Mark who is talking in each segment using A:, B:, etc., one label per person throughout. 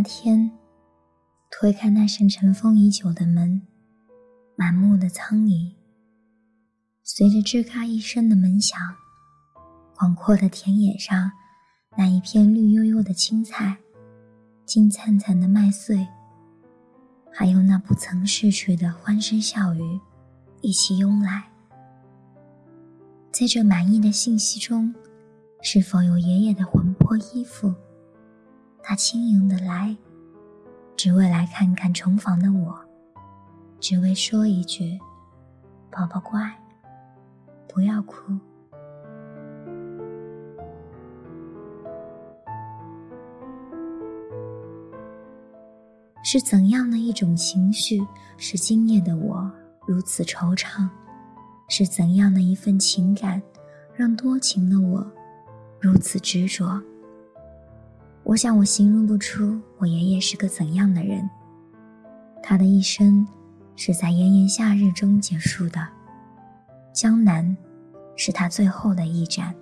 A: 那天，推开那扇尘封已久的门，满目的苍蝇。随着吱嘎一声的门响，广阔的田野上，那一片绿油油的青菜，金灿灿的麦穗，还有那不曾逝去的欢声笑语，一起涌来。在这满意的信息中，是否有爷爷的魂魄依附？他轻盈的来，只为来看看重逢的我，只为说一句：“宝宝乖，不要哭。”是怎样的一种情绪，使今夜的我如此惆怅？是怎样的一份情感，让多情的我如此执着？我想，我形容不出我爷爷是个怎样的人。他的一生是在炎炎夏日中结束的，江南是他最后的一站，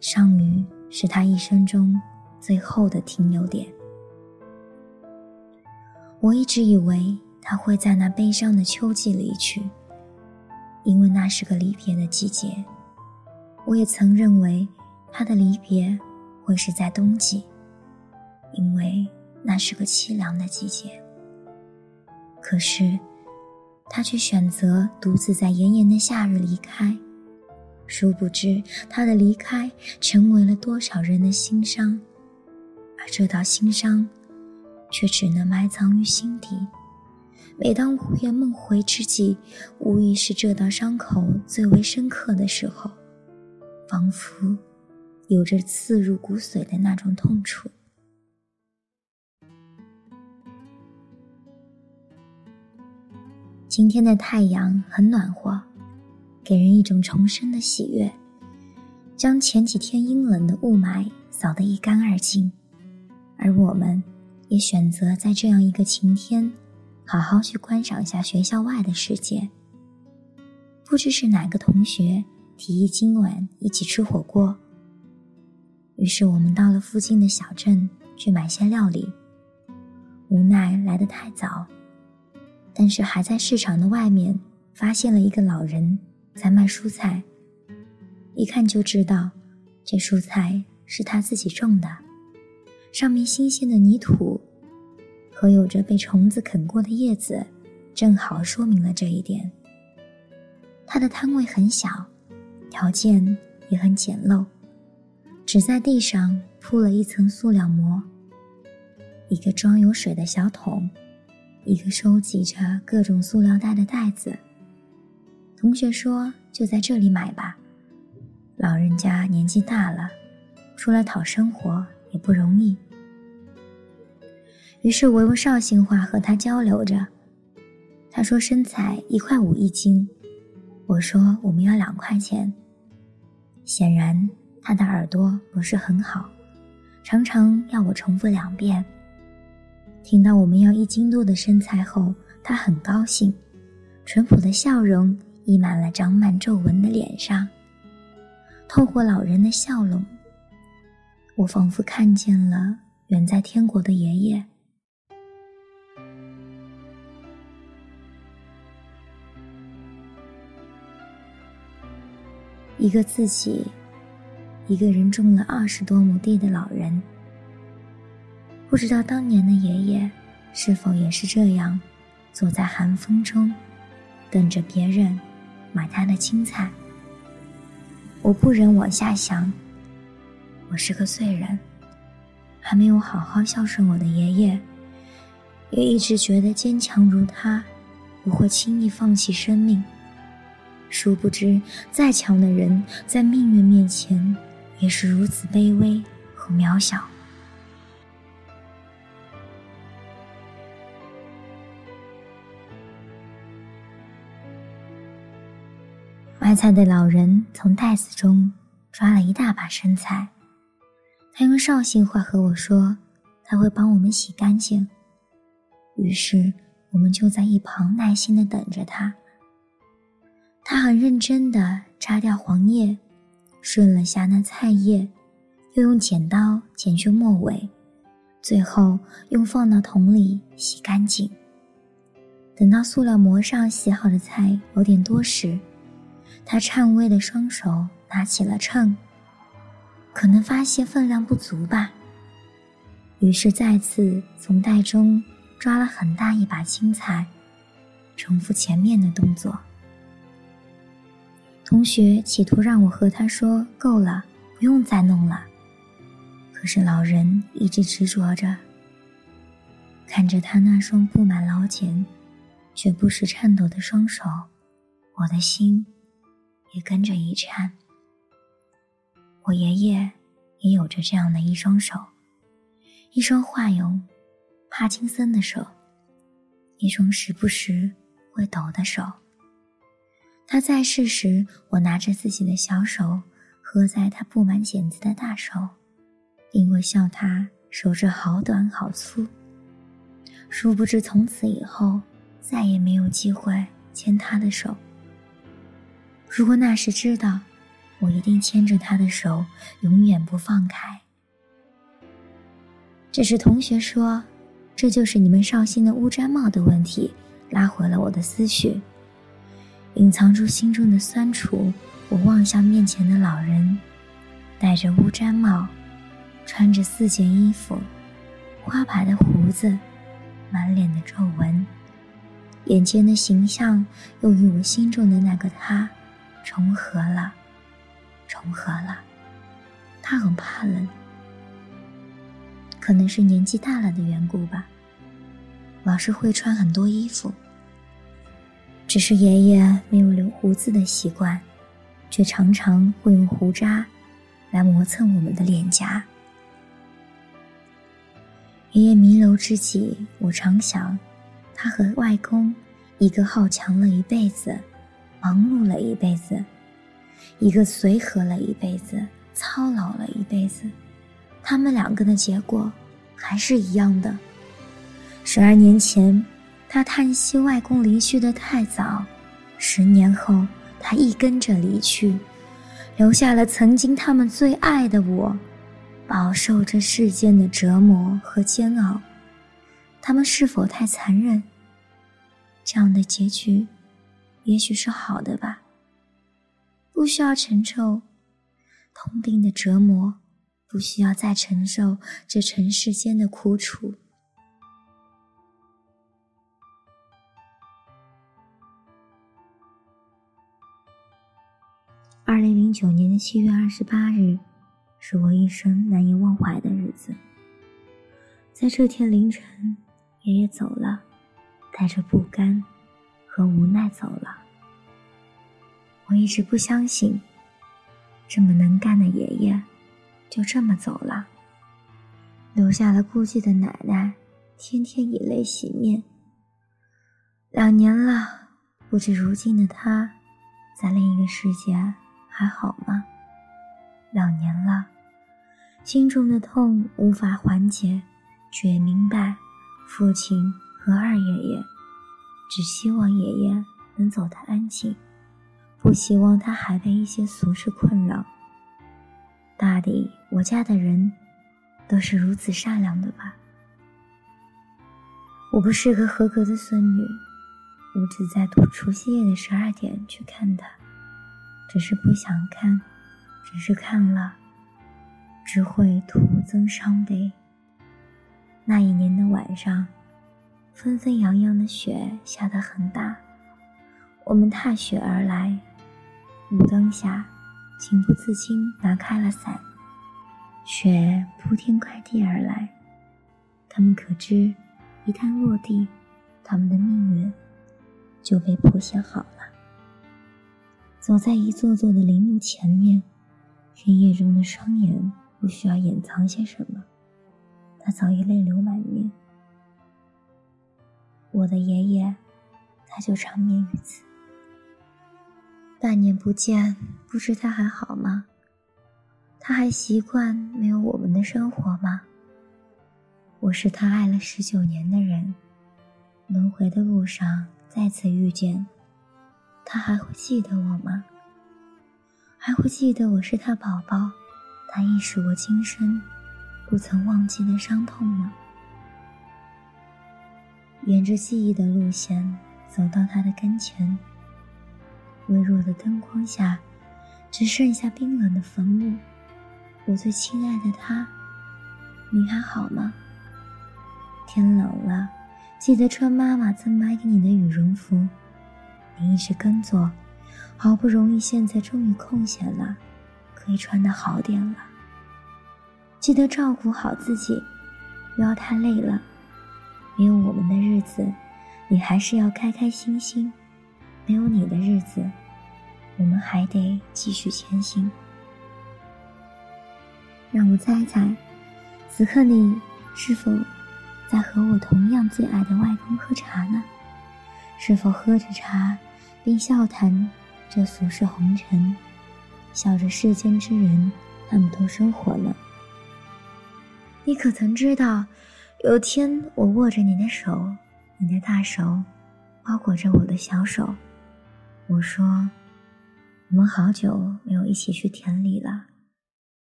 A: 上虞是他一生中最后的停留点。我一直以为他会在那悲伤的秋季离去，因为那是个离别的季节。我也曾认为他的离别会是在冬季。因为那是个凄凉的季节，可是他却选择独自在炎炎的夏日离开。殊不知，他的离开成为了多少人的心伤，而这道心伤，却只能埋藏于心底。每当午夜梦回之际，无疑是这道伤口最为深刻的时候，仿佛有着刺入骨髓的那种痛楚。今天的太阳很暖和，给人一种重生的喜悦，将前几天阴冷的雾霾扫得一干二净。而我们，也选择在这样一个晴天，好好去观赏一下学校外的世界。不知是哪个同学提议今晚一起吃火锅，于是我们到了附近的小镇去买些料理。无奈来得太早。但是还在市场的外面发现了一个老人在卖蔬菜，一看就知道，这蔬菜是他自己种的，上面新鲜的泥土和有着被虫子啃过的叶子，正好说明了这一点。他的摊位很小，条件也很简陋，只在地上铺了一层塑料膜，一个装有水的小桶。一个收集着各种塑料袋的袋子。同学说：“就在这里买吧。”老人家年纪大了，出来讨生活也不容易。于是我用绍兴话和他交流着。他说：“生菜一块五一斤。”我说：“我们要两块钱。”显然他的耳朵不是很好，常常要我重复两遍。听到我们要一斤多的生菜后，他很高兴，淳朴的笑容溢满了长满皱纹的脸上。透过老人的笑容，我仿佛看见了远在天国的爷爷。一个自己一个人种了二十多亩地的老人。不知道当年的爷爷是否也是这样，坐在寒风中，等着别人买他的青菜。我不忍往下想，我是个罪人，还没有好好孝顺我的爷爷，也一直觉得坚强如他，不会轻易放弃生命。殊不知，再强的人在命运面前，也是如此卑微和渺小。菜的老人从袋子中抓了一大把生菜，他用绍兴话和我说：“他会帮我们洗干净。”于是我们就在一旁耐心的等着他。他很认真地摘掉黄叶，顺了下那菜叶，又用剪刀剪去末尾，最后用放到桶里洗干净。等到塑料膜上洗好的菜有点多时，他颤巍的双手拿起了秤，可能发现分量不足吧，于是再次从袋中抓了很大一把青菜，重复前面的动作。同学企图让我和他说：“够了，不用再弄了。”可是老人一直执着着。看着他那双布满老茧却不时颤抖的双手，我的心也跟着一颤。我爷爷也有着这样的一双手，一双化有帕金森的手，一双时不时会抖的手。他在世时，我拿着自己的小手合在他布满茧子的大手，因为笑他手指好短好粗。殊不知，从此以后再也没有机会牵他的手。如果那时知道，我一定牵着他的手，永远不放开。只是同学说，这就是你们绍兴的乌毡帽的问题，拉回了我的思绪。隐藏住心中的酸楚，我望向面前的老人，戴着乌毡帽，穿着四件衣服，花白的胡子，满脸的皱纹，眼前的形象又与我心中的那个他重合了，重合了。他很怕冷，可能是年纪大了的缘故吧，老是会穿很多衣服。只是爷爷没有留胡子的习惯，却常常会用胡渣来磨蹭我们的脸颊。爷爷弥留之际，我常想，他和外公，一个好强了一辈子，忙碌了一辈子；一个随和了一辈子，操劳了一辈子。他们两个的结果还是一样的。十二年前。他叹息外公离去的太早，十年后他亦跟着离去，留下了曾经他们最爱的我，饱受这世间的折磨和煎熬。他们是否太残忍？这样的结局，也许是好的吧。不需要承受痛病的折磨，不需要再承受这尘世间的苦楚。二零零九年的七月二十八日，是我一生难以忘怀的日子。在这天凌晨，爷爷走了，带着不甘和无奈走了。我一直不相信，这么能干的爷爷就这么走了，留下了孤寂的奶奶，天天以泪洗面。两年了，不知如今的他，在另一个世界。还好吗？两年了，心中的痛无法缓解，却明白，父亲和二爷爷只希望爷爷能走得安静，不希望他还被一些俗事困扰。大抵我家的人都是如此善良的吧。我不是个合格的孙女，我只在除夕夜的十二点去看他。只是不想看，只是看了，只会徒增伤悲。那一年的晚上，纷纷扬扬的雪下得很大，我们踏雪而来，路灯下，情不自禁拿开了伞，雪铺天盖地而来，他们可知，一旦落地，他们的命运就被谱写好了。走在一座座的陵墓前面，黑夜中的双眼不需要掩藏些什么，他早已泪流满面。我的爷爷，他就长眠于此。半年不见，不知他还好吗？他还习惯没有我们的生活吗？我是他爱了十九年的人，轮回的路上再次遇见，他还会记得我吗？还会记得我是他宝宝，他亦是我今生不曾忘记的伤痛吗？沿着记忆的路线走到他的跟前，微弱的灯光下，只剩下冰冷的坟墓。我最亲爱的他，你还好吗？天冷了，记得穿妈妈曾买给你的羽绒服。你一直耕作，好不容易现在终于空闲了，可以穿得好点了。记得照顾好自己，不要太累了。没有我们的日子，你还是要开开心心；没有你的日子，我们还得继续前行。让我猜猜，此刻你是否在和我同样最爱的外公喝茶呢？是否喝着茶，并笑谈这俗世红尘，笑着世间之人那么多生活呢？你可曾知道？有天，我握着你的手，你的大手包裹着我的小手。我说：“我们好久没有一起去田里了，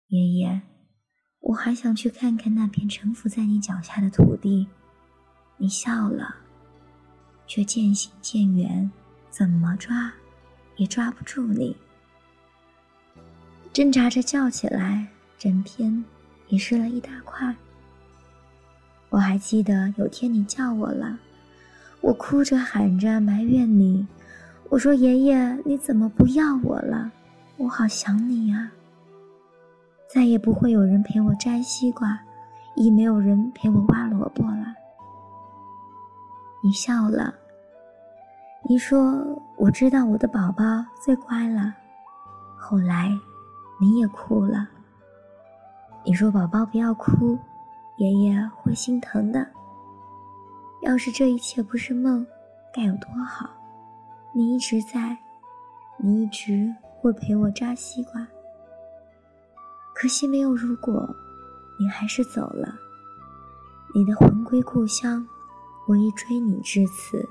A: 爷爷，我还想去看看那片沉浮在你脚下的土地。”你笑了，却渐行渐远，怎么抓也抓不住你。挣扎着叫起来，整片也湿了一大块。我还记得有天你叫我了，我哭着喊着埋怨你，我说：“爷爷，你怎么不要我了？我好想你呀。”再也不会有人陪我摘西瓜，亦没有人陪我挖萝卜了。你笑了，你说：“我知道我的宝宝最乖了。”后来，你也哭了。你说：“宝宝不要哭。”爷爷会心疼的。要是这一切不是梦，该有多好！你一直在，你一直会陪我扎西瓜。可惜没有如果，你还是走了。你的魂归故乡，我已追你至此。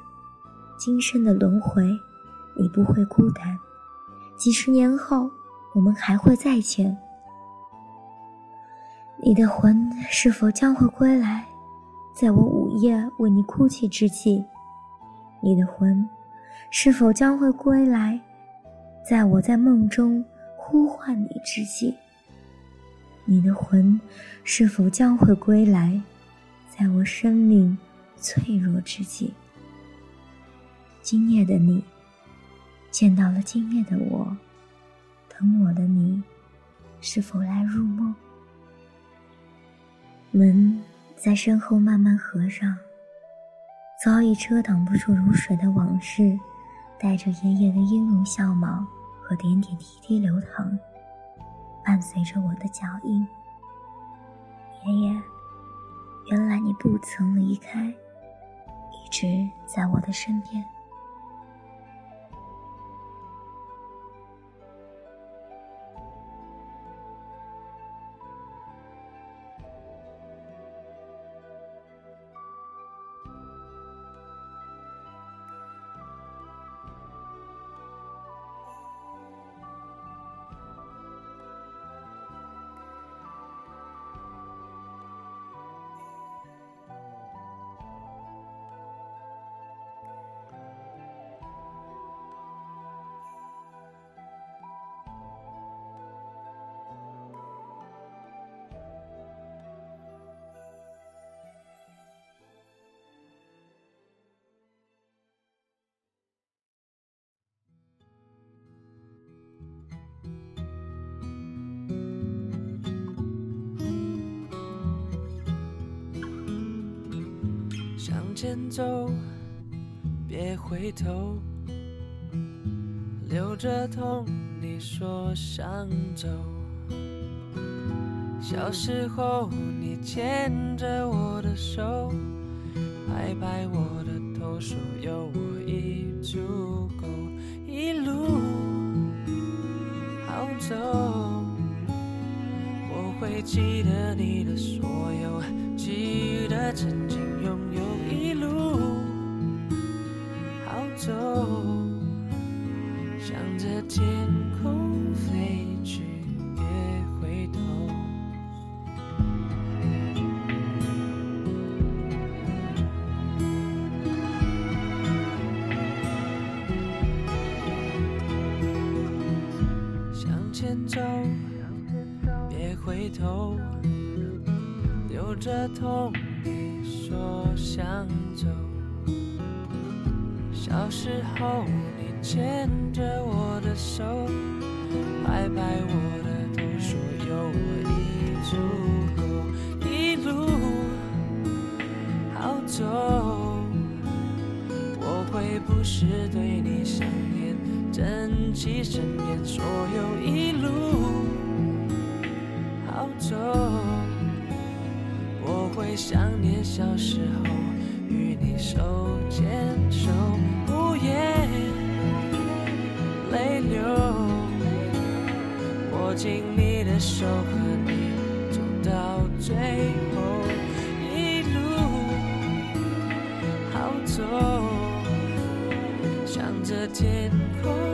A: 今生的轮回，你不会孤单。几十年后，我们还会再见。你的魂是否将会归来，在我午夜为你哭泣之际？你的魂是否将会归来，在我在梦中呼唤你之际？你的魂是否将会归来，在我生命脆弱之际？今夜的你，见到了今夜的我，疼我的你，是否来入梦？门在身后慢慢合上，早已遮挡不住如水的往事，带着爷爷的音容笑貌和点点滴滴流淌，伴随着我的脚印。爷爷，原来你不曾离开，一直在我的身边。
B: 向前走，别回头，留着痛，你说想走。小时候，你牵着我的手，拍拍我的头，说有我已足够。一路好走，我会记得你的所有，记得着天空飞去，别回头。向前走，别回头，留着痛，你说想走。小时候，你牵着我手，拍拍我的头，说有我已足够。一路好走，我会不时对你想念，珍惜身边所有。一路好走，我会想念小时候与你手牵手，无言泪流，握紧你的手和你走到最后，一路好走，向着天空。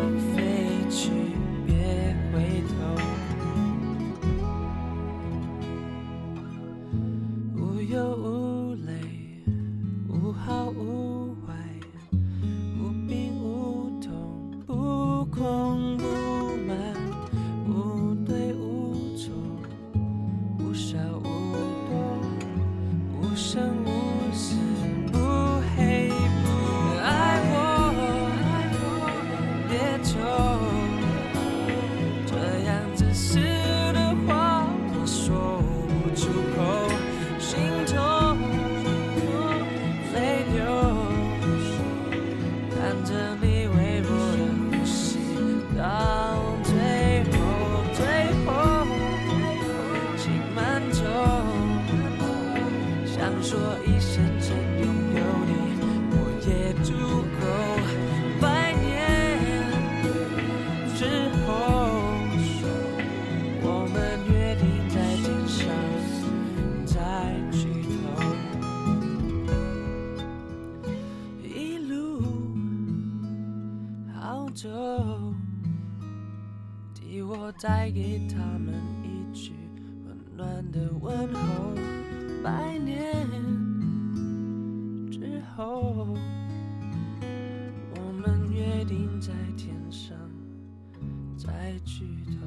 B: 走，替我带给他们一句温暖的问候。百年之后，我们约定在天上再聚头。